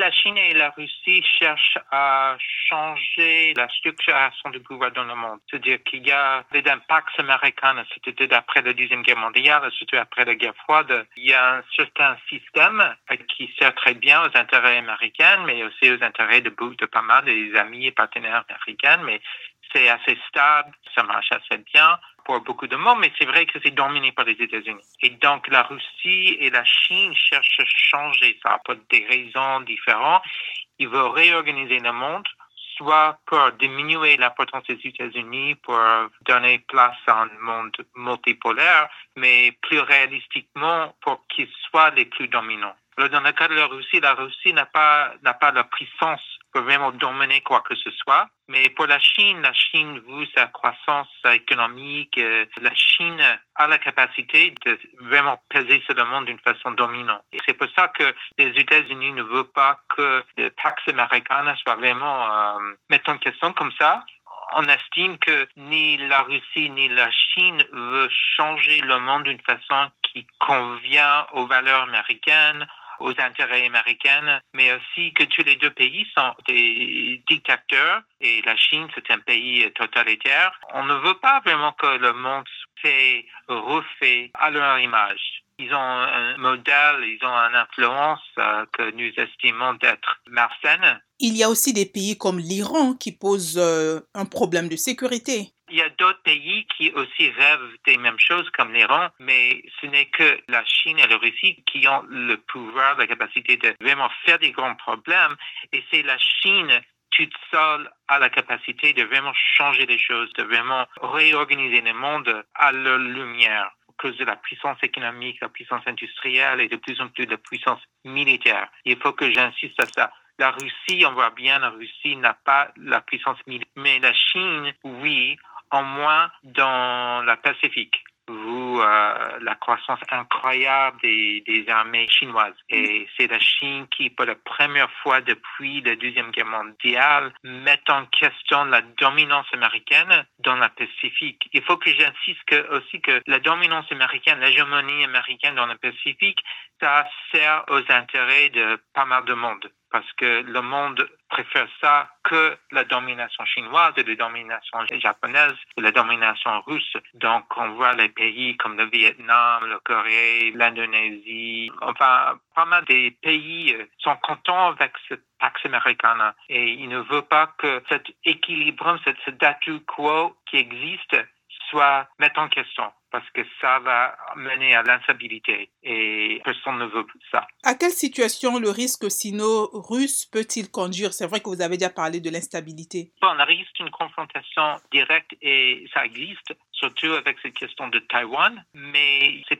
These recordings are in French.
La Chine et la Russie cherchent à changer la structuration du pouvoir dans le monde. C'est-à-dire qu'il y a des impacts américains, c'était après la Deuxième Guerre mondiale, surtout après la guerre froide. Il y a un certain système qui sert très bien aux intérêts américains, mais aussi aux intérêts de, de pas mal des amis et partenaires américains. Mais c'est assez stable, ça marche assez bien pour beaucoup de monde, mais c'est vrai que c'est dominé par les États-Unis. Et donc la Russie et la Chine cherchent à changer ça pour des raisons différentes. Ils veulent réorganiser le monde, soit pour diminuer l'importance des États-Unis, pour donner place à un monde multipolaire, mais plus réalistiquement pour qu'ils soient les plus dominants. dans le cas de la Russie, la Russie n'a pas, n'a pas la puissance pour vraiment dominer quoi que ce soit. Mais pour la Chine, la Chine, vu sa croissance économique, euh, la Chine a la capacité de vraiment peser sur le monde d'une façon dominante. C'est pour ça que les États-Unis ne veulent pas que le taxe américaine soit vraiment euh, mis en question comme ça on estime que ni la Russie ni la Chine veulent changer le monde d'une façon qui convient aux valeurs américaines, aux intérêts américains, mais aussi que tous les deux pays sont des dictateurs et la Chine, c'est un pays totalitaire. On ne veut pas vraiment que le monde soit refait à leur image. Ils ont un modèle, ils ont une influence euh, que nous estimons d'être malsaine. Il y a aussi des pays comme l'Iran qui posent euh, un problème de sécurité. Il y a d'autres pays qui aussi rêvent des mêmes choses comme l'Iran, mais ce n'est que la Chine et la Russie qui ont le pouvoir, la capacité de vraiment faire des grands problèmes. Et c'est la Chine toute seule a la capacité de vraiment changer les choses, de vraiment réorganiser le monde à leur lumière cause de la puissance économique, la puissance industrielle et de plus en plus de puissance militaire. Il faut que j'insiste à ça. La Russie, on voit bien, la Russie n'a pas la puissance militaire, mais la Chine, oui, en moins dans la Pacifique vous euh, la croissance incroyable des, des, armées chinoises. Et c'est la Chine qui, pour la première fois depuis la Deuxième Guerre mondiale, met en question la dominance américaine dans la Pacifique. Il faut que j'insiste que, aussi que la dominance américaine, l'hégémonie américaine dans le Pacifique, ça sert aux intérêts de pas mal de monde parce que le monde préfère ça que la domination chinoise et la domination japonaise et la domination russe. Donc, on voit les pays comme le Vietnam, le Corée, l'Indonésie, enfin, pas mal des pays euh, sont contents avec ce taxe américaine et ils ne veulent pas que cet équilibre, ce statu quo qui existe soit mis en question parce que ça va mener à l'instabilité et personne ne veut ça. À quelle situation le risque sino-russe peut-il conduire? C'est vrai que vous avez déjà parlé de l'instabilité. Bon, on risque d'une confrontation directe et ça existe, surtout avec cette question de Taïwan, mais c'est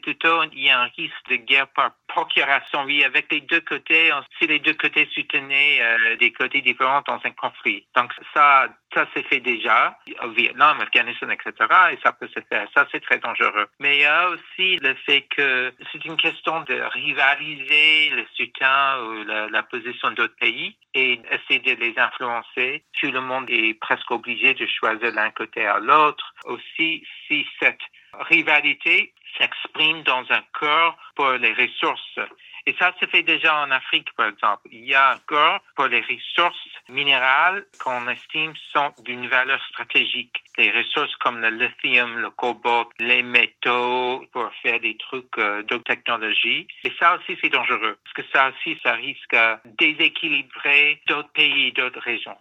il y a un risque de guerre par procuration, oui, avec les deux côtés, si les deux côtés soutenaient euh, des côtés différents dans un conflit. Donc ça, ça s'est fait déjà au Vietnam, Afghanistan, etc. Et ça peut se faire. Ça, c'est très dangereux. Mais il y a aussi le fait que c'est une question de rivaliser le soutien ou la, la position d'autres pays et essayer de les influencer. Tout le monde est presque obligé de choisir l'un côté à l'autre. Aussi, si cette rivalité s'exprime dans un corps pour les ressources et ça se fait déjà en Afrique, par exemple. Il y a encore pour les ressources minérales qu'on estime sont d'une valeur stratégique. Les ressources comme le lithium, le cobalt, les métaux pour faire des trucs euh, de technologie. Et ça aussi, c'est dangereux. Parce que ça aussi, ça risque de déséquilibrer d'autres pays, d'autres régions.